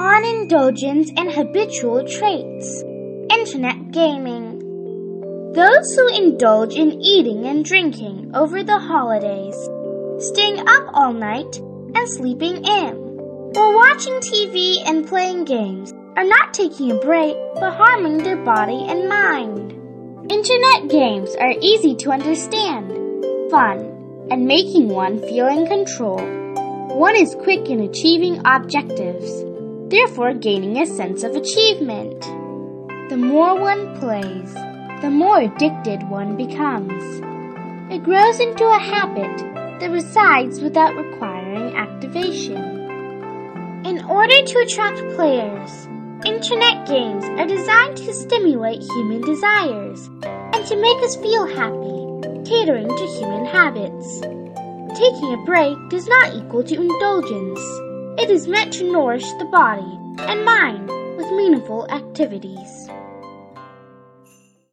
on indulgence and habitual traits. Internet gaming. Those who indulge in eating and drinking over the holidays, staying up all night and sleeping in, or watching TV and playing games are not taking a break but harming their body and mind. Internet games are easy to understand, fun, and making one feel in control. One is quick in achieving objectives, therefore gaining a sense of achievement. The more one plays, the more addicted one becomes. It grows into a habit that resides without requiring activation. In order to attract players, Internet games are designed to stimulate human desires and to make us feel happy, catering to human habits. Taking a break does not equal to indulgence. It is meant to nourish the body and mind with meaningful activities.